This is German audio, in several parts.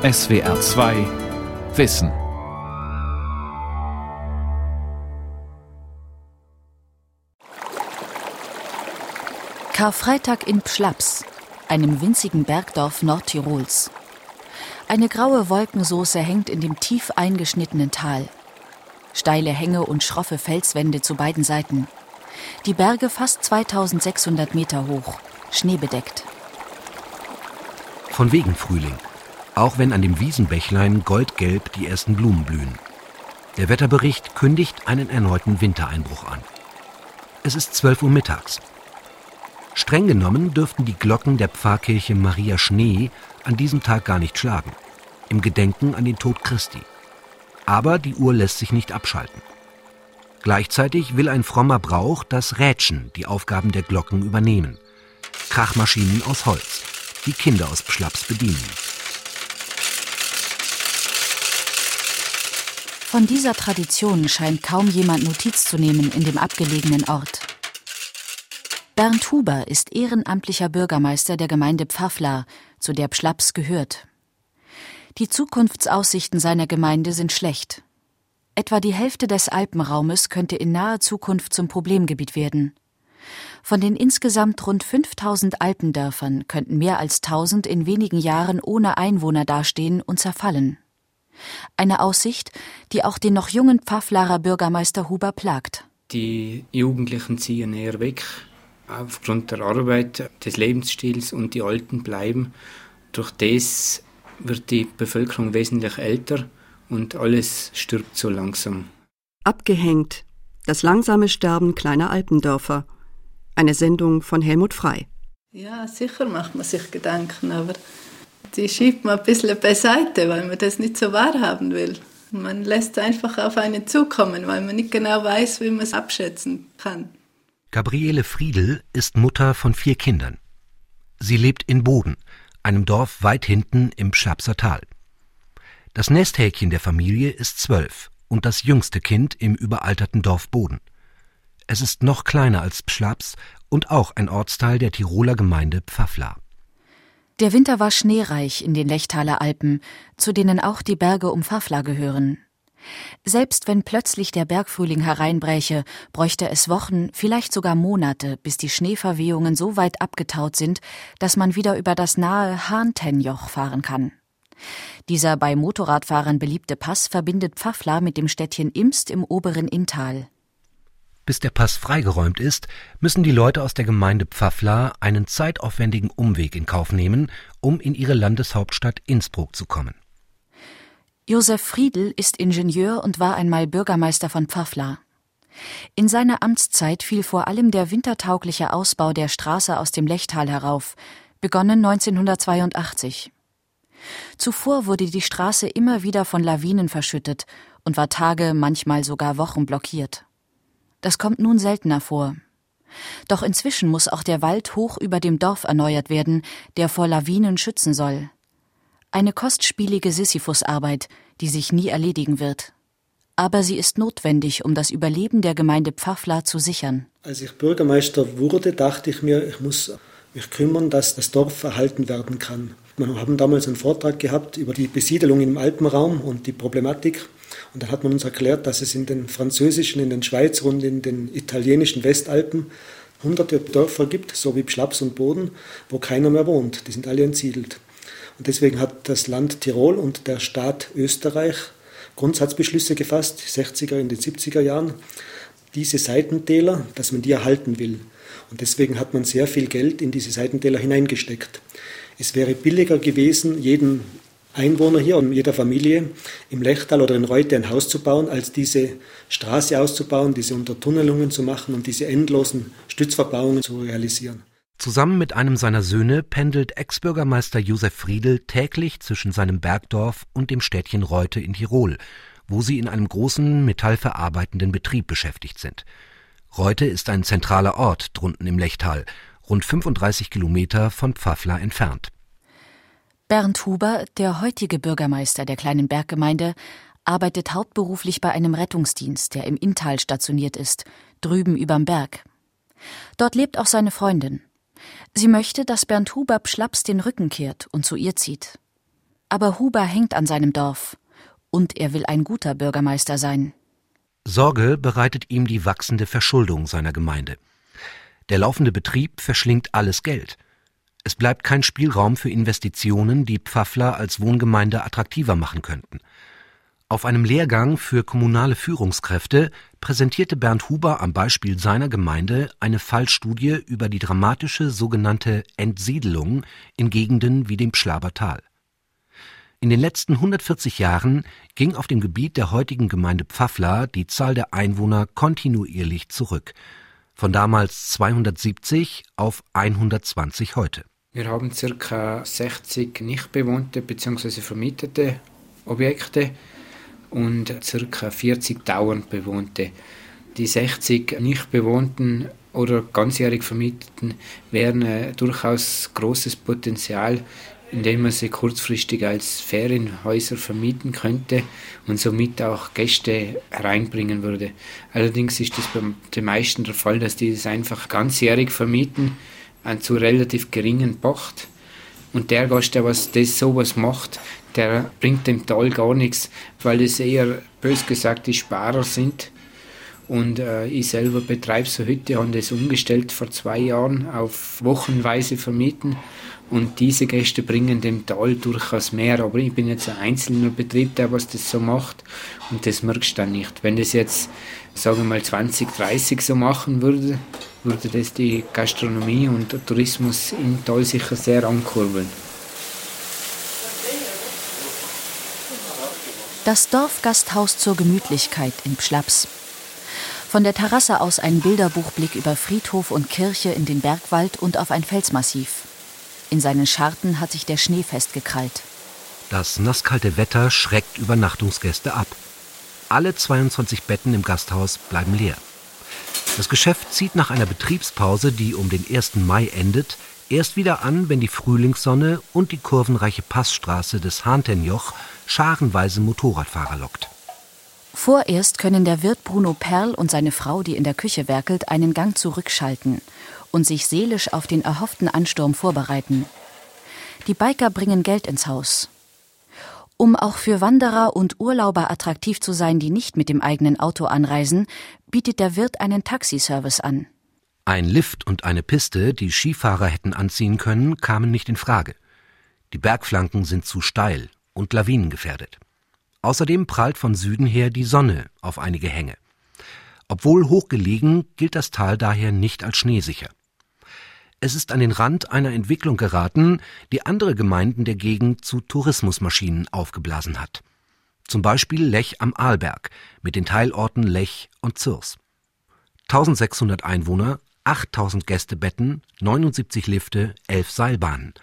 SWR 2 Wissen. Karfreitag in Pschlaps, einem winzigen Bergdorf Nordtirols. Eine graue Wolkensoße hängt in dem tief eingeschnittenen Tal. Steile Hänge und schroffe Felswände zu beiden Seiten. Die Berge fast 2600 Meter hoch, schneebedeckt. Von wegen Frühling auch wenn an dem Wiesenbächlein goldgelb die ersten Blumen blühen. Der Wetterbericht kündigt einen erneuten Wintereinbruch an. Es ist 12 Uhr mittags. Streng genommen dürften die Glocken der Pfarrkirche Maria Schnee an diesem Tag gar nicht schlagen, im Gedenken an den Tod Christi. Aber die Uhr lässt sich nicht abschalten. Gleichzeitig will ein frommer Brauch das Rätschen die Aufgaben der Glocken übernehmen. Krachmaschinen aus Holz, die Kinder aus Pschlaps bedienen. Von dieser Tradition scheint kaum jemand Notiz zu nehmen in dem abgelegenen Ort. Bernd Huber ist ehrenamtlicher Bürgermeister der Gemeinde Pfaffla, zu der Pschlaps gehört. Die Zukunftsaussichten seiner Gemeinde sind schlecht. Etwa die Hälfte des Alpenraumes könnte in naher Zukunft zum Problemgebiet werden. Von den insgesamt rund 5000 Alpendörfern könnten mehr als 1000 in wenigen Jahren ohne Einwohner dastehen und zerfallen. Eine Aussicht, die auch den noch jungen Pfafflarer Bürgermeister Huber plagt. Die Jugendlichen ziehen eher weg aufgrund der Arbeit, des Lebensstils und die Alten bleiben. Durch das wird die Bevölkerung wesentlich älter und alles stirbt so langsam. Abgehängt. Das langsame Sterben kleiner Alpendörfer. Eine Sendung von Helmut Frei. Ja, sicher macht man sich Gedanken, aber die schiebt man ein bisschen beiseite, weil man das nicht so wahrhaben will. Man lässt einfach auf einen zukommen, weil man nicht genau weiß, wie man es abschätzen kann. Gabriele Friedel ist Mutter von vier Kindern. Sie lebt in Boden, einem Dorf weit hinten im Schlapser Tal. Das Nesthäkchen der Familie ist zwölf und das jüngste Kind im überalterten Dorf Boden. Es ist noch kleiner als Pschlaps und auch ein Ortsteil der Tiroler Gemeinde Pfaffla. Der Winter war schneereich in den Lechtaler Alpen, zu denen auch die Berge um Pfaffla gehören. Selbst wenn plötzlich der Bergfrühling hereinbräche, bräuchte es Wochen, vielleicht sogar Monate, bis die Schneeverwehungen so weit abgetaut sind, dass man wieder über das nahe Hahntenjoch fahren kann. Dieser bei Motorradfahrern beliebte Pass verbindet Pfaffla mit dem Städtchen Imst im oberen Inntal. Bis der Pass freigeräumt ist, müssen die Leute aus der Gemeinde Pfaffla einen zeitaufwendigen Umweg in Kauf nehmen, um in ihre Landeshauptstadt Innsbruck zu kommen. Josef Friedl ist Ingenieur und war einmal Bürgermeister von Pfaffla. In seiner Amtszeit fiel vor allem der wintertaugliche Ausbau der Straße aus dem Lechtal herauf, begonnen 1982. Zuvor wurde die Straße immer wieder von Lawinen verschüttet und war Tage, manchmal sogar Wochen blockiert. Das kommt nun seltener vor. Doch inzwischen muss auch der Wald hoch über dem Dorf erneuert werden, der vor Lawinen schützen soll. Eine kostspielige Sisyphusarbeit, die sich nie erledigen wird. Aber sie ist notwendig, um das Überleben der Gemeinde Pfaffla zu sichern. Als ich Bürgermeister wurde, dachte ich mir, ich muss mich kümmern, dass das Dorf erhalten werden kann. Wir haben damals einen Vortrag gehabt über die Besiedelung im Alpenraum und die Problematik. Und dann hat man uns erklärt, dass es in den französischen, in den Schweizer und in den italienischen Westalpen hunderte Dörfer gibt, so wie Schlaps und Boden, wo keiner mehr wohnt. Die sind alle entsiedelt. Und deswegen hat das Land Tirol und der Staat Österreich Grundsatzbeschlüsse gefasst, die 60er, in den 70er Jahren, diese Seitentäler, dass man die erhalten will. Und deswegen hat man sehr viel Geld in diese Seitentäler hineingesteckt. Es wäre billiger gewesen, jeden Einwohner hier und jeder Familie im Lechtal oder in Reute ein Haus zu bauen, als diese Straße auszubauen, diese Untertunnelungen zu machen und diese endlosen Stützverbauungen zu realisieren. Zusammen mit einem seiner Söhne pendelt Ex-Bürgermeister Josef Friedel täglich zwischen seinem Bergdorf und dem Städtchen Reute in Tirol, wo sie in einem großen metallverarbeitenden Betrieb beschäftigt sind. Reute ist ein zentraler Ort drunten im Lechtal, rund 35 Kilometer von Pfaffla entfernt. Bernd Huber, der heutige Bürgermeister der kleinen Berggemeinde, arbeitet hauptberuflich bei einem Rettungsdienst, der im Inntal stationiert ist, drüben überm Berg. Dort lebt auch seine Freundin. Sie möchte, dass Bernd Huber Schlaps den Rücken kehrt und zu ihr zieht. Aber Huber hängt an seinem Dorf. Und er will ein guter Bürgermeister sein. Sorge bereitet ihm die wachsende Verschuldung seiner Gemeinde. Der laufende Betrieb verschlingt alles Geld. Es bleibt kein Spielraum für Investitionen, die Pfaffler als Wohngemeinde attraktiver machen könnten. Auf einem Lehrgang für kommunale Führungskräfte präsentierte Bernd Huber am Beispiel seiner Gemeinde eine Fallstudie über die dramatische sogenannte Entsiedelung in Gegenden wie dem Pschlaber Tal. In den letzten 140 Jahren ging auf dem Gebiet der heutigen Gemeinde Pfaffla die Zahl der Einwohner kontinuierlich zurück, von damals 270 auf 120 heute. Wir haben ca. 60 nicht bewohnte bzw. vermietete Objekte und ca. 40 dauernd bewohnte. Die 60 nicht bewohnten oder ganzjährig vermieteten wären äh, durchaus großes Potenzial indem man sie kurzfristig als Ferienhäuser vermieten könnte und somit auch Gäste hereinbringen würde. Allerdings ist es bei den meisten der Fall, dass die das einfach ganzjährig vermieten, zu relativ geringen Pacht. Und der Gast, der was das sowas macht, der bringt dem Tal gar nichts, weil es eher, bös gesagt, die Sparer sind. Und äh, ich selber betreibe so Hütte, habe das umgestellt vor zwei Jahren auf wochenweise vermieten und diese Gäste bringen dem Tal durchaus mehr. Aber ich bin jetzt ein einzelner Betrieb, der was das so macht. Und das merkst du dann nicht. Wenn das jetzt, sagen wir mal, 20, 30 so machen würde, würde das die Gastronomie und der Tourismus im Tal sicher sehr ankurbeln. Das Dorfgasthaus zur Gemütlichkeit in Pschlaps. Von der Terrasse aus ein Bilderbuchblick über Friedhof und Kirche in den Bergwald und auf ein Felsmassiv. In seinen Scharten hat sich der Schnee festgekrallt. Das nasskalte Wetter schreckt Übernachtungsgäste ab. Alle 22 Betten im Gasthaus bleiben leer. Das Geschäft zieht nach einer Betriebspause, die um den 1. Mai endet, erst wieder an, wenn die Frühlingssonne und die kurvenreiche Passstraße des Hahntenjoch scharenweise Motorradfahrer lockt. Vorerst können der Wirt Bruno Perl und seine Frau, die in der Küche werkelt, einen Gang zurückschalten und sich seelisch auf den erhofften Ansturm vorbereiten. Die Biker bringen Geld ins Haus. Um auch für Wanderer und Urlauber attraktiv zu sein, die nicht mit dem eigenen Auto anreisen, bietet der Wirt einen Taxiservice an. Ein Lift und eine Piste, die Skifahrer hätten anziehen können, kamen nicht in Frage. Die Bergflanken sind zu steil und lawinengefährdet. Außerdem prallt von Süden her die Sonne auf einige Hänge. Obwohl hochgelegen, gilt das Tal daher nicht als schneesicher. Es ist an den Rand einer Entwicklung geraten, die andere Gemeinden der Gegend zu Tourismusmaschinen aufgeblasen hat. Zum Beispiel Lech am Arlberg mit den Teilorten Lech und Zürs. 1600 Einwohner, 8000 Gästebetten, 79 Lifte, 11 Seilbahnen,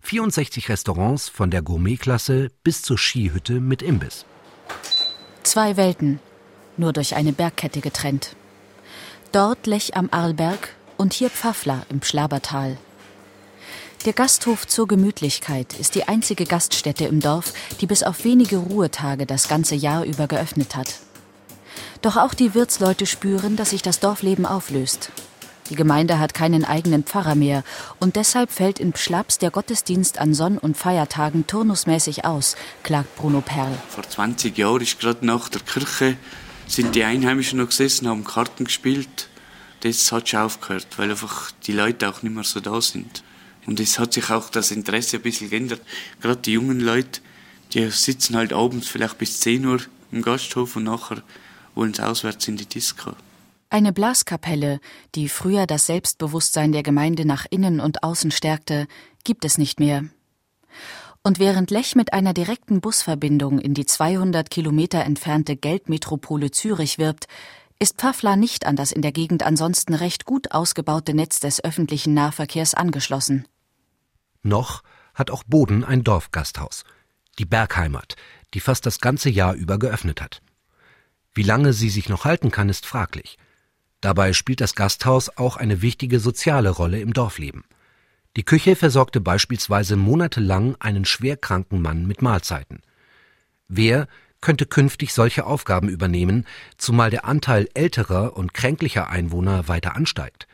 64 Restaurants von der Gourmetklasse bis zur Skihütte mit Imbiss. Zwei Welten, nur durch eine Bergkette getrennt. Dort Lech am Arlberg und hier Pfaffler im Schlabertal. Der Gasthof zur Gemütlichkeit ist die einzige Gaststätte im Dorf, die bis auf wenige Ruhetage das ganze Jahr über geöffnet hat. Doch auch die Wirtsleute spüren, dass sich das Dorfleben auflöst. Die Gemeinde hat keinen eigenen Pfarrer mehr und deshalb fällt in Pschlaps der Gottesdienst an Sonn- und Feiertagen turnusmäßig aus, klagt Bruno Perl. Vor 20 Jahren ist gerade nach der Kirche sind die Einheimischen noch gesessen, haben Karten gespielt das hat schon aufgehört, weil einfach die Leute auch nicht mehr so da sind. Und es hat sich auch das Interesse ein bisschen geändert. Gerade die jungen Leute, die sitzen halt abends vielleicht bis 10 Uhr im Gasthof und nachher wollen sie auswärts in die Disco. Eine Blaskapelle, die früher das Selbstbewusstsein der Gemeinde nach innen und außen stärkte, gibt es nicht mehr. Und während Lech mit einer direkten Busverbindung in die 200 Kilometer entfernte Geldmetropole Zürich wirbt, ist Pfaffla nicht an das in der Gegend ansonsten recht gut ausgebaute Netz des öffentlichen Nahverkehrs angeschlossen. Noch hat auch Boden ein Dorfgasthaus, die Bergheimat, die fast das ganze Jahr über geöffnet hat. Wie lange sie sich noch halten kann, ist fraglich. Dabei spielt das Gasthaus auch eine wichtige soziale Rolle im Dorfleben. Die Küche versorgte beispielsweise monatelang einen schwerkranken Mann mit Mahlzeiten. Wer könnte künftig solche Aufgaben übernehmen, zumal der Anteil älterer und kränklicher Einwohner weiter ansteigt.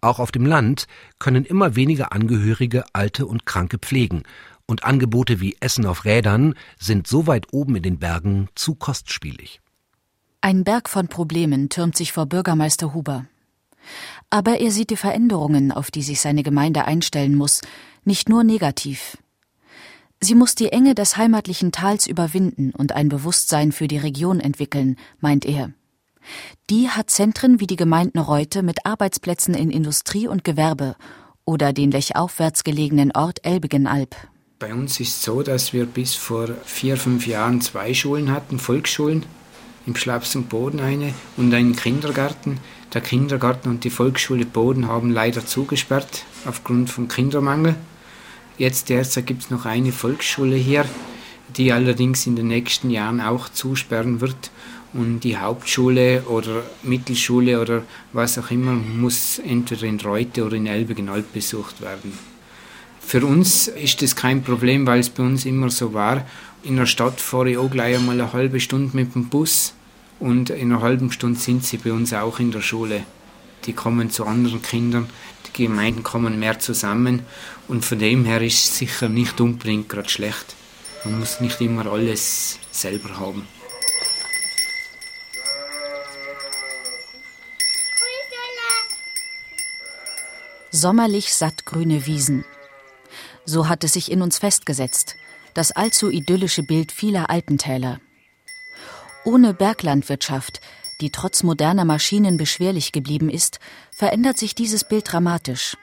Auch auf dem Land können immer weniger Angehörige alte und Kranke pflegen, und Angebote wie Essen auf Rädern sind so weit oben in den Bergen zu kostspielig. Ein Berg von Problemen türmt sich vor Bürgermeister Huber. Aber er sieht die Veränderungen, auf die sich seine Gemeinde einstellen muss, nicht nur negativ. Sie muss die Enge des heimatlichen Tals überwinden und ein Bewusstsein für die Region entwickeln, meint er. Die hat Zentren wie die Gemeinden Reute mit Arbeitsplätzen in Industrie und Gewerbe oder den lechaufwärts gelegenen Ort Elbigenalb. Bei uns ist es so, dass wir bis vor vier, fünf Jahren zwei Schulen hatten, Volksschulen, im Schlaps und Boden eine und einen Kindergarten. Der Kindergarten und die Volksschule Boden haben leider zugesperrt aufgrund von Kindermangel. Jetzt derzeit gibt es noch eine Volksschule hier, die allerdings in den nächsten Jahren auch zusperren wird. Und die Hauptschule oder Mittelschule oder was auch immer muss entweder in Reute oder in Elbegenalb besucht werden. Für uns ist das kein Problem, weil es bei uns immer so war. In der Stadt fahre ich auch gleich einmal eine halbe Stunde mit dem Bus und in einer halben Stunde sind sie bei uns auch in der Schule. Die kommen zu anderen Kindern, die Gemeinden kommen mehr zusammen und von dem her ist es sicher nicht unbedingt gerade schlecht. Man muss nicht immer alles selber haben. Sommerlich sattgrüne Wiesen, so hat es sich in uns festgesetzt, das allzu idyllische Bild vieler Alpentäler. Ohne Berglandwirtschaft, die trotz moderner Maschinen beschwerlich geblieben ist, verändert sich dieses Bild dramatisch.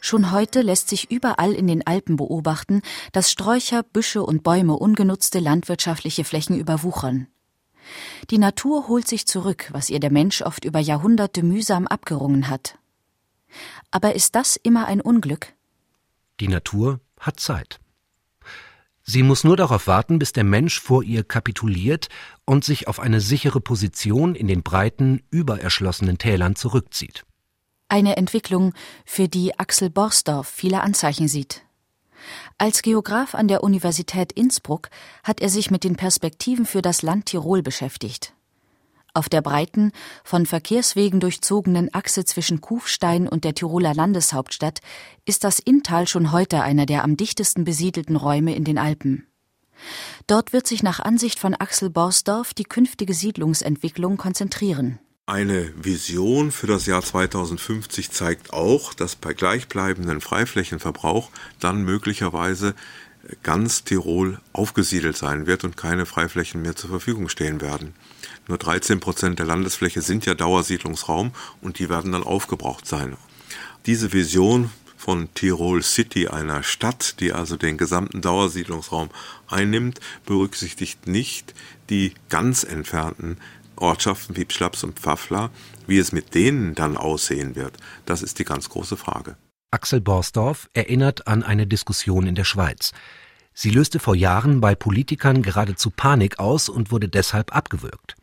Schon heute lässt sich überall in den Alpen beobachten, dass Sträucher, Büsche und Bäume ungenutzte landwirtschaftliche Flächen überwuchern. Die Natur holt sich zurück, was ihr der Mensch oft über Jahrhunderte mühsam abgerungen hat. Aber ist das immer ein Unglück? Die Natur hat Zeit. Sie muss nur darauf warten, bis der Mensch vor ihr kapituliert und sich auf eine sichere Position in den breiten, übererschlossenen Tälern zurückzieht. Eine Entwicklung, für die Axel Borsdorf viele Anzeichen sieht. Als Geograf an der Universität Innsbruck hat er sich mit den Perspektiven für das Land Tirol beschäftigt. Auf der breiten, von Verkehrswegen durchzogenen Achse zwischen Kufstein und der Tiroler Landeshauptstadt ist das Inntal schon heute einer der am dichtesten besiedelten Räume in den Alpen. Dort wird sich nach Ansicht von Axel Borsdorf die künftige Siedlungsentwicklung konzentrieren. Eine Vision für das Jahr 2050 zeigt auch, dass bei gleichbleibendem Freiflächenverbrauch dann möglicherweise ganz Tirol aufgesiedelt sein wird und keine Freiflächen mehr zur Verfügung stehen werden. Nur 13 Prozent der Landesfläche sind ja Dauersiedlungsraum und die werden dann aufgebraucht sein. Diese Vision von Tirol City, einer Stadt, die also den gesamten Dauersiedlungsraum einnimmt, berücksichtigt nicht die ganz entfernten Ortschaften wie Pschlaps und Pfaffler, wie es mit denen dann aussehen wird. Das ist die ganz große Frage. Axel Borsdorf erinnert an eine Diskussion in der Schweiz. Sie löste vor Jahren bei Politikern geradezu Panik aus und wurde deshalb abgewürgt.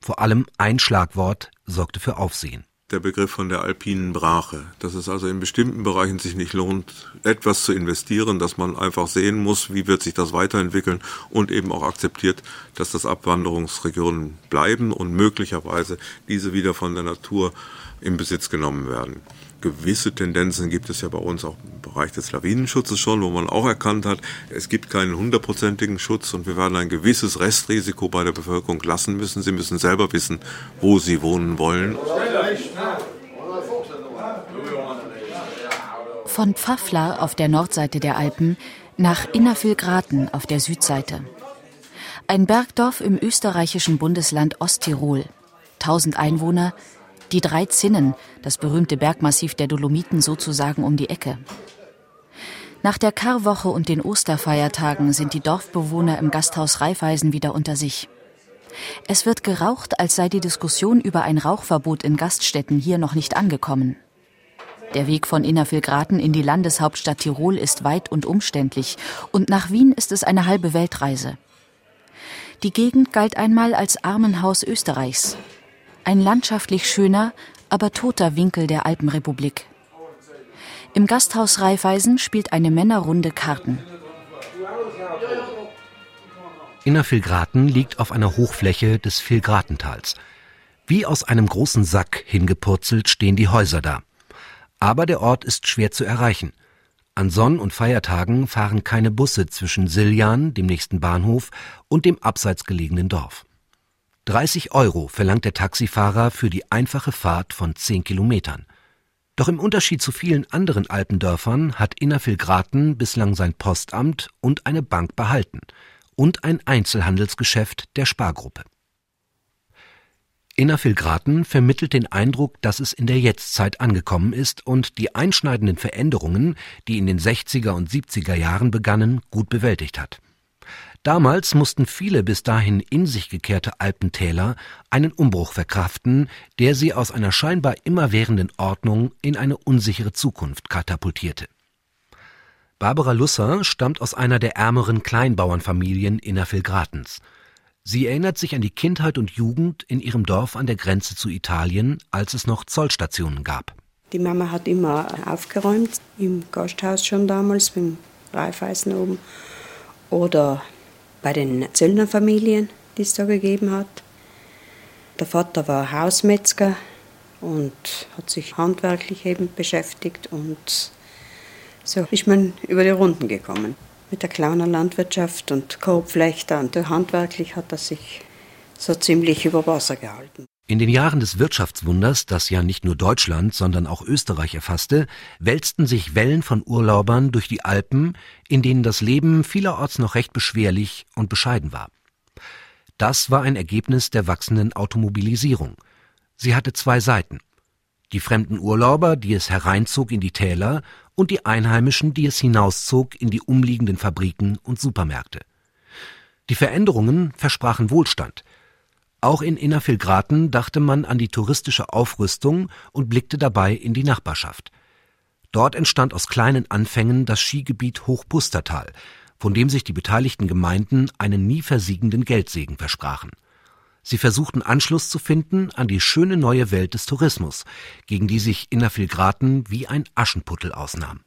Vor allem ein Schlagwort sorgte für Aufsehen. Der Begriff von der alpinen Brache, dass es also in bestimmten Bereichen sich nicht lohnt, etwas zu investieren, dass man einfach sehen muss, wie wird sich das weiterentwickeln und eben auch akzeptiert, dass das Abwanderungsregionen bleiben und möglicherweise diese wieder von der Natur in Besitz genommen werden gewisse Tendenzen gibt es ja bei uns auch im Bereich des Lawinenschutzes schon, wo man auch erkannt hat, es gibt keinen hundertprozentigen Schutz und wir werden ein gewisses Restrisiko bei der Bevölkerung lassen müssen. Sie müssen selber wissen, wo sie wohnen wollen. Von Pfaffler auf der Nordseite der Alpen nach Innervillgraten auf der Südseite. Ein Bergdorf im österreichischen Bundesland Osttirol. 1000 Einwohner, die drei Zinnen, das berühmte Bergmassiv der Dolomiten sozusagen um die Ecke. Nach der Karwoche und den Osterfeiertagen sind die Dorfbewohner im Gasthaus Raiffeisen wieder unter sich. Es wird geraucht, als sei die Diskussion über ein Rauchverbot in Gaststätten hier noch nicht angekommen. Der Weg von Innervillgraten in die Landeshauptstadt Tirol ist weit und umständlich und nach Wien ist es eine halbe Weltreise. Die Gegend galt einmal als Armenhaus Österreichs ein landschaftlich schöner, aber toter Winkel der Alpenrepublik. Im Gasthaus Raiffeisen spielt eine Männerrunde Karten. Innervillgraten liegt auf einer Hochfläche des Villgratentals. Wie aus einem großen Sack hingepurzelt stehen die Häuser da. Aber der Ort ist schwer zu erreichen. An Sonn- und Feiertagen fahren keine Busse zwischen Siljan, dem nächsten Bahnhof, und dem abseits gelegenen Dorf. 30 Euro verlangt der Taxifahrer für die einfache Fahrt von 10 Kilometern. Doch im Unterschied zu vielen anderen Alpendörfern hat Innervillgraten bislang sein Postamt und eine Bank behalten und ein Einzelhandelsgeschäft der Spargruppe. Innervillgraten vermittelt den Eindruck, dass es in der Jetztzeit angekommen ist und die einschneidenden Veränderungen, die in den 60er und 70er Jahren begannen, gut bewältigt hat. Damals mussten viele bis dahin in sich gekehrte Alpentäler einen Umbruch verkraften, der sie aus einer scheinbar immerwährenden Ordnung in eine unsichere Zukunft katapultierte. Barbara Lusser stammt aus einer der ärmeren Kleinbauernfamilien Innervillgratens. Sie erinnert sich an die Kindheit und Jugend in ihrem Dorf an der Grenze zu Italien, als es noch Zollstationen gab. Die Mama hat immer aufgeräumt, im Gasthaus schon damals, beim Reifeisen oben. Oder bei den Zöllnerfamilien, die es da gegeben hat. Der Vater war Hausmetzger und hat sich handwerklich eben beschäftigt und so ist man über die Runden gekommen mit der kleinen Landwirtschaft und Korbflechter und handwerklich hat er sich so ziemlich über Wasser gehalten. In den Jahren des Wirtschaftswunders, das ja nicht nur Deutschland, sondern auch Österreich erfasste, wälzten sich Wellen von Urlaubern durch die Alpen, in denen das Leben vielerorts noch recht beschwerlich und bescheiden war. Das war ein Ergebnis der wachsenden Automobilisierung. Sie hatte zwei Seiten. Die fremden Urlauber, die es hereinzog in die Täler, und die Einheimischen, die es hinauszog in die umliegenden Fabriken und Supermärkte. Die Veränderungen versprachen Wohlstand. Auch in Innervillgraten dachte man an die touristische Aufrüstung und blickte dabei in die Nachbarschaft. Dort entstand aus kleinen Anfängen das Skigebiet Hochpustertal, von dem sich die beteiligten Gemeinden einen nie versiegenden Geldsegen versprachen. Sie versuchten Anschluss zu finden an die schöne neue Welt des Tourismus, gegen die sich Innervillgraten wie ein Aschenputtel ausnahm.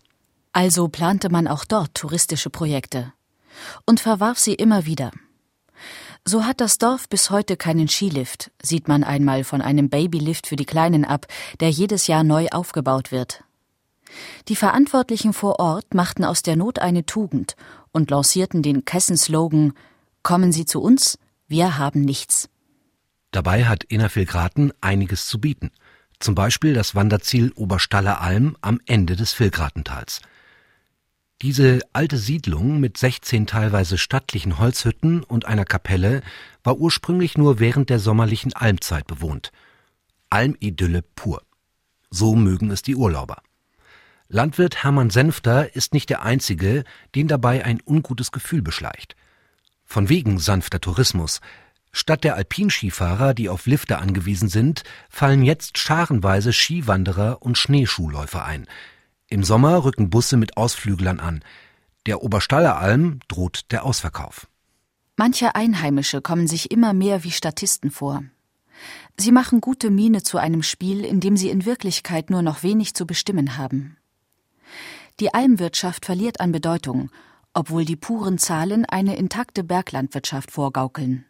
Also plante man auch dort touristische Projekte und verwarf sie immer wieder. So hat das Dorf bis heute keinen Skilift, sieht man einmal von einem Babylift für die Kleinen ab, der jedes Jahr neu aufgebaut wird. Die Verantwortlichen vor Ort machten aus der Not eine Tugend und lancierten den Kessenslogan Kommen Sie zu uns, wir haben nichts. Dabei hat Innervillgraten einiges zu bieten. Zum Beispiel das Wanderziel Oberstaller Alm am Ende des Villgratentals. Diese alte Siedlung mit 16 teilweise stattlichen Holzhütten und einer Kapelle war ursprünglich nur während der sommerlichen Almzeit bewohnt. Almidylle pur. So mögen es die Urlauber. Landwirt Hermann Senfter ist nicht der Einzige, den dabei ein ungutes Gefühl beschleicht. Von wegen sanfter Tourismus Statt der Alpinskifahrer, die auf Lifte angewiesen sind, fallen jetzt scharenweise Skiwanderer und Schneeschuhläufer ein. Im Sommer rücken Busse mit Ausflüglern an. Der Oberstaller Alm droht der Ausverkauf. Manche Einheimische kommen sich immer mehr wie Statisten vor. Sie machen gute Miene zu einem Spiel, in dem sie in Wirklichkeit nur noch wenig zu bestimmen haben. Die Almwirtschaft verliert an Bedeutung, obwohl die puren Zahlen eine intakte Berglandwirtschaft vorgaukeln.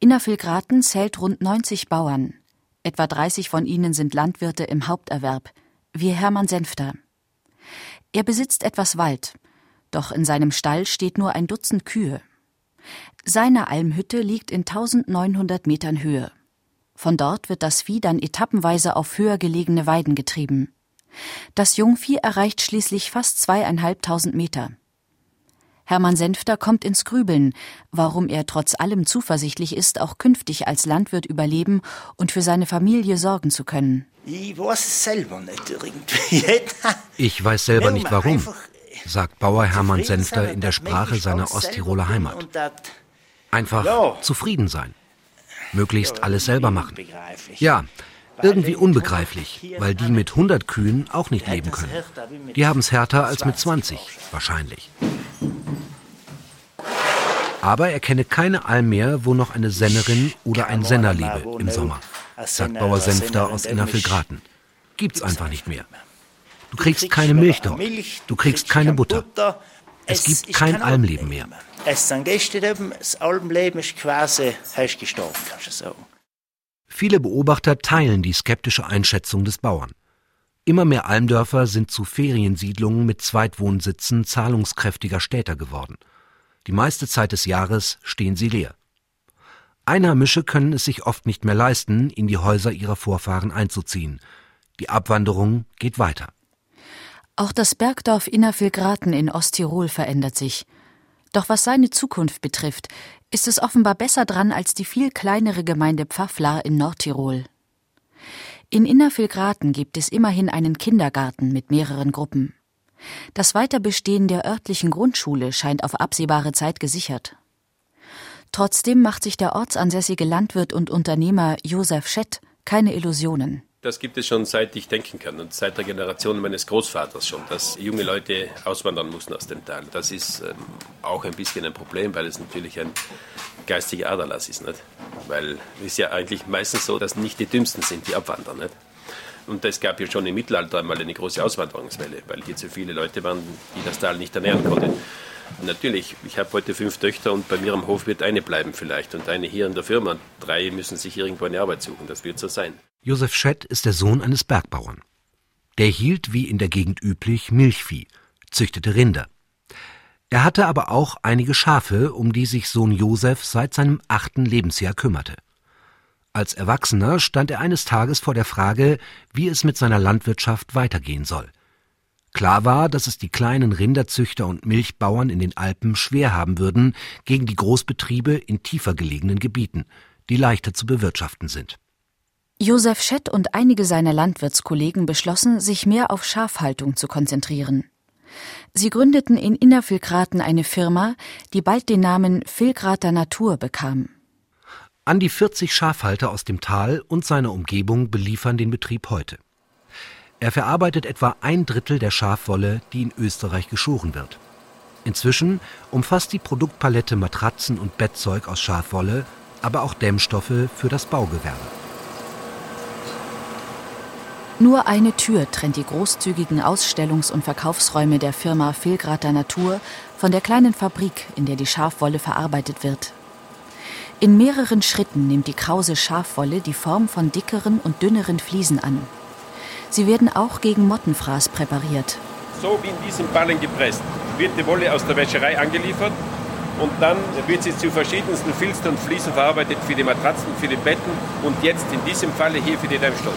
Innervillgraten zählt rund 90 Bauern. Etwa 30 von ihnen sind Landwirte im Haupterwerb, wie Hermann Senfter. Er besitzt etwas Wald, doch in seinem Stall steht nur ein Dutzend Kühe. Seine Almhütte liegt in 1900 Metern Höhe. Von dort wird das Vieh dann etappenweise auf höher gelegene Weiden getrieben. Das Jungvieh erreicht schließlich fast zweieinhalbtausend Meter. Hermann Senfter kommt ins Grübeln, warum er trotz allem zuversichtlich ist, auch künftig als Landwirt überleben und für seine Familie sorgen zu können. Ich weiß selber nicht irgendwie. ich weiß selber nicht warum, sagt Bauer Hermann Senfter in der Sprache seiner Osttiroler Heimat. Einfach zufrieden sein. Möglichst alles selber machen. Ja, irgendwie unbegreiflich, weil die mit 100 Kühen auch nicht leben können. Die haben es härter als mit 20, wahrscheinlich. Aber er kenne keine Alm mehr, wo noch eine Sennerin oder ein Senner lebe im Sommer, sagt Bauer Senfter aus Innervillgraten. Gibt's einfach nicht mehr. Du kriegst keine Milch dort. Du kriegst keine Butter. Es gibt kein Almleben mehr. Es sind Gäste das Almleben ist quasi hast gestorben, kannst du sagen. Viele Beobachter teilen die skeptische Einschätzung des Bauern. Immer mehr Almdörfer sind zu Feriensiedlungen mit Zweitwohnsitzen zahlungskräftiger Städter geworden. Die meiste Zeit des Jahres stehen sie leer. Einheimische können es sich oft nicht mehr leisten, in die Häuser ihrer Vorfahren einzuziehen. Die Abwanderung geht weiter. Auch das Bergdorf Innervillgraten in Osttirol verändert sich. Doch was seine Zukunft betrifft, ist es offenbar besser dran als die viel kleinere Gemeinde Pfafflar in Nordtirol. In Innervillgraten gibt es immerhin einen Kindergarten mit mehreren Gruppen. Das Weiterbestehen der örtlichen Grundschule scheint auf absehbare Zeit gesichert. Trotzdem macht sich der ortsansässige Landwirt und Unternehmer Josef Schett keine Illusionen. Das gibt es schon seit ich denken kann und seit der Generation meines Großvaters schon, dass junge Leute auswandern mussten aus dem Tal. Das ist ähm, auch ein bisschen ein Problem, weil es natürlich ein geistiger Aderlass ist. Nicht? Weil es ja eigentlich meistens so, dass nicht die Dümmsten sind, die abwandern. Nicht? Und es gab ja schon im Mittelalter einmal eine große Auswanderungswelle, weil hier zu viele Leute waren, die das Tal nicht ernähren konnten. Natürlich, ich habe heute fünf Töchter und bei mir am Hof wird eine bleiben vielleicht und eine hier in der Firma. Drei müssen sich irgendwo eine Arbeit suchen, das wird so sein. Josef Schett ist der Sohn eines Bergbauern. Der hielt, wie in der Gegend üblich, Milchvieh, züchtete Rinder. Er hatte aber auch einige Schafe, um die sich Sohn Josef seit seinem achten Lebensjahr kümmerte. Als Erwachsener stand er eines Tages vor der Frage, wie es mit seiner Landwirtschaft weitergehen soll. Klar war, dass es die kleinen Rinderzüchter und Milchbauern in den Alpen schwer haben würden gegen die Großbetriebe in tiefer gelegenen Gebieten, die leichter zu bewirtschaften sind. Josef Schett und einige seiner Landwirtskollegen beschlossen, sich mehr auf Schafhaltung zu konzentrieren. Sie gründeten in Innervillgraten eine Firma, die bald den Namen Villgrater Natur bekam. An die 40 Schafhalter aus dem Tal und seiner Umgebung beliefern den Betrieb heute. Er verarbeitet etwa ein Drittel der Schafwolle, die in Österreich geschoren wird. Inzwischen umfasst die Produktpalette Matratzen und Bettzeug aus Schafwolle, aber auch Dämmstoffe für das Baugewerbe. Nur eine Tür trennt die großzügigen Ausstellungs- und Verkaufsräume der Firma Filgrater Natur von der kleinen Fabrik, in der die Schafwolle verarbeitet wird. In mehreren Schritten nimmt die krause Schafwolle die Form von dickeren und dünneren Fliesen an. Sie werden auch gegen Mottenfraß präpariert. So wie in diesem Ballen gepresst wird die Wolle aus der Wäscherei angeliefert und dann wird sie zu verschiedensten Filzen und Fliesen verarbeitet für die Matratzen, für die Betten und jetzt in diesem Falle hier für die Dämmstoffe.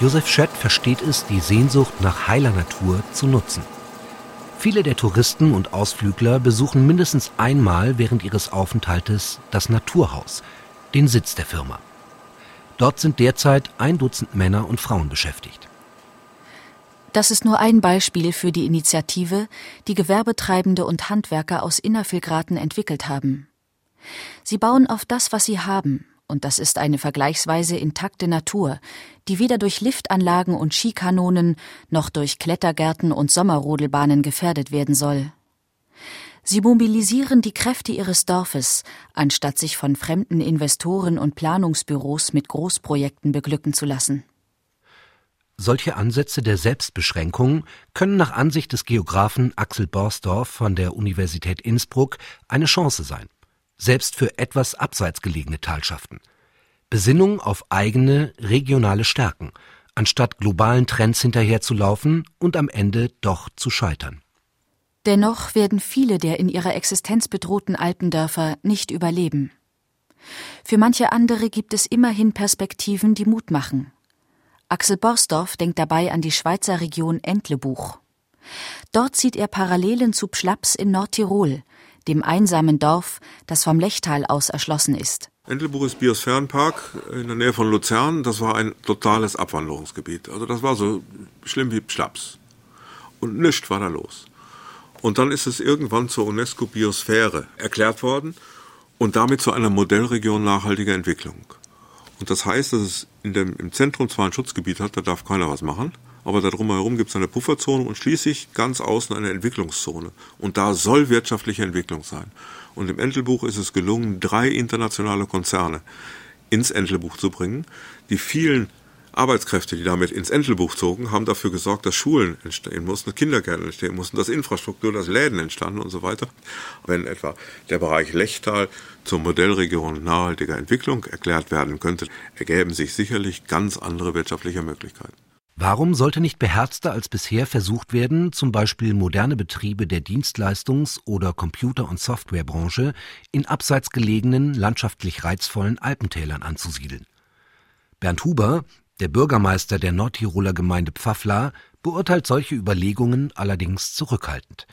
Josef Schett versteht es, die Sehnsucht nach heiler Natur zu nutzen. Viele der Touristen und Ausflügler besuchen mindestens einmal während ihres Aufenthaltes das Naturhaus, den Sitz der Firma. Dort sind derzeit ein Dutzend Männer und Frauen beschäftigt. Das ist nur ein Beispiel für die Initiative, die Gewerbetreibende und Handwerker aus Innervillgraten entwickelt haben. Sie bauen auf das, was sie haben, und das ist eine vergleichsweise intakte Natur, die weder durch Liftanlagen und Skikanonen noch durch Klettergärten und Sommerrodelbahnen gefährdet werden soll. Sie mobilisieren die Kräfte ihres Dorfes, anstatt sich von fremden Investoren und Planungsbüros mit Großprojekten beglücken zu lassen. Solche Ansätze der Selbstbeschränkung können nach Ansicht des Geographen Axel Borsdorf von der Universität Innsbruck eine Chance sein, selbst für etwas abseits gelegene Talschaften. Besinnung auf eigene regionale Stärken, anstatt globalen Trends hinterherzulaufen und am Ende doch zu scheitern. Dennoch werden viele der in ihrer Existenz bedrohten Alpendörfer nicht überleben. Für manche andere gibt es immerhin Perspektiven, die Mut machen. Axel Borsdorf denkt dabei an die Schweizer Region Entlebuch. Dort sieht er Parallelen zu Pschlaps in Nordtirol, dem einsamen Dorf, das vom Lechtal aus erschlossen ist. Entlebuch ist Biosphärenpark in der Nähe von Luzern. Das war ein totales Abwanderungsgebiet. Also das war so schlimm wie Pschlaps. Und nichts war da los. Und dann ist es irgendwann zur UNESCO-Biosphäre erklärt worden und damit zu einer Modellregion nachhaltiger Entwicklung. Und das heißt, dass es dem, im Zentrum zwar ein Schutzgebiet hat, da darf keiner was machen, aber da drumherum gibt es eine Pufferzone und schließlich ganz außen eine Entwicklungszone. Und da soll wirtschaftliche Entwicklung sein. Und im Entelbuch ist es gelungen, drei internationale Konzerne ins Entelbuch zu bringen. Die vielen Arbeitskräfte, die damit ins Entelbuch zogen, haben dafür gesorgt, dass Schulen entstehen mussten, Kindergärten entstehen mussten, dass Infrastruktur, dass Läden entstanden und so weiter. Wenn etwa der Bereich Lechtal zur Modellregion nachhaltiger Entwicklung erklärt werden könnte, ergäben sich sicherlich ganz andere wirtschaftliche Möglichkeiten. Warum sollte nicht beherzter als bisher versucht werden, zum Beispiel moderne Betriebe der Dienstleistungs- oder Computer- und Softwarebranche in abseits gelegenen, landschaftlich reizvollen Alpentälern anzusiedeln? Bernd Huber, der Bürgermeister der Nordtiroler Gemeinde Pfaffla, beurteilt solche Überlegungen allerdings zurückhaltend.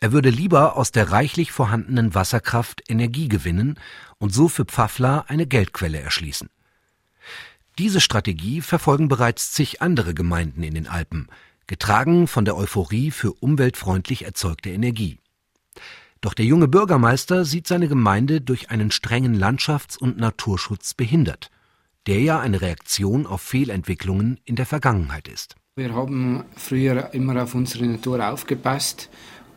Er würde lieber aus der reichlich vorhandenen Wasserkraft Energie gewinnen und so für Pfaffla eine Geldquelle erschließen. Diese Strategie verfolgen bereits zig andere Gemeinden in den Alpen, getragen von der Euphorie für umweltfreundlich erzeugte Energie. Doch der junge Bürgermeister sieht seine Gemeinde durch einen strengen Landschafts- und Naturschutz behindert, der ja eine Reaktion auf Fehlentwicklungen in der Vergangenheit ist. Wir haben früher immer auf unsere Natur aufgepasst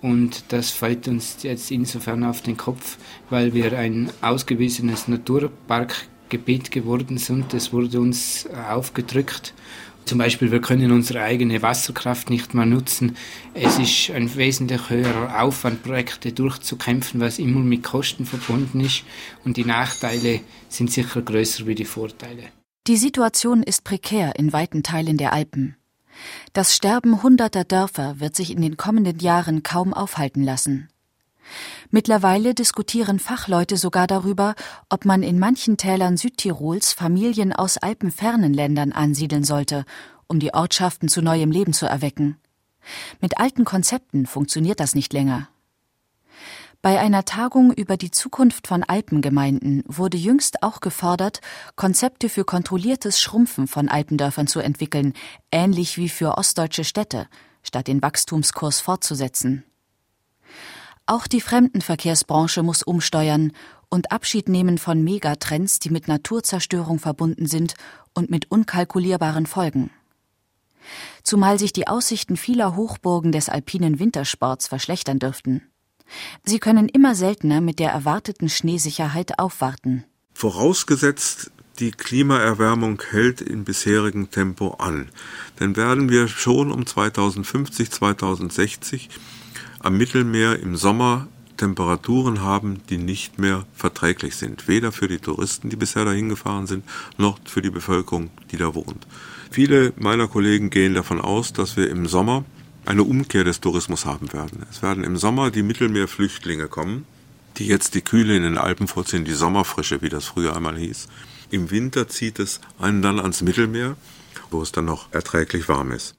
und das fällt uns jetzt insofern auf den Kopf, weil wir ein ausgewiesenes Naturparkgebiet geworden sind. Das wurde uns aufgedrückt. Zum Beispiel, wir können unsere eigene Wasserkraft nicht mehr nutzen. Es ist ein wesentlich höherer Aufwand, Projekte durchzukämpfen, was immer mit Kosten verbunden ist. Und die Nachteile sind sicher größer wie die Vorteile. Die Situation ist prekär in weiten Teilen der Alpen. Das Sterben hunderter Dörfer wird sich in den kommenden Jahren kaum aufhalten lassen. Mittlerweile diskutieren Fachleute sogar darüber, ob man in manchen Tälern Südtirols Familien aus alpenfernen Ländern ansiedeln sollte, um die Ortschaften zu neuem Leben zu erwecken. Mit alten Konzepten funktioniert das nicht länger. Bei einer Tagung über die Zukunft von Alpengemeinden wurde jüngst auch gefordert, Konzepte für kontrolliertes Schrumpfen von Alpendörfern zu entwickeln, ähnlich wie für ostdeutsche Städte, statt den Wachstumskurs fortzusetzen. Auch die Fremdenverkehrsbranche muss umsteuern und Abschied nehmen von Megatrends, die mit Naturzerstörung verbunden sind und mit unkalkulierbaren Folgen. Zumal sich die Aussichten vieler Hochburgen des alpinen Wintersports verschlechtern dürften. Sie können immer seltener mit der erwarteten Schneesicherheit aufwarten. Vorausgesetzt, die Klimaerwärmung hält in bisherigem Tempo an, dann werden wir schon um 2050, 2060 am Mittelmeer im Sommer Temperaturen haben, die nicht mehr verträglich sind. Weder für die Touristen, die bisher dahin gefahren sind, noch für die Bevölkerung, die da wohnt. Viele meiner Kollegen gehen davon aus, dass wir im Sommer eine Umkehr des Tourismus haben werden. Es werden im Sommer die Mittelmeerflüchtlinge kommen, die jetzt die Kühle in den Alpen vorziehen, die Sommerfrische, wie das früher einmal hieß. Im Winter zieht es einen dann ans Mittelmeer, wo es dann noch erträglich warm ist.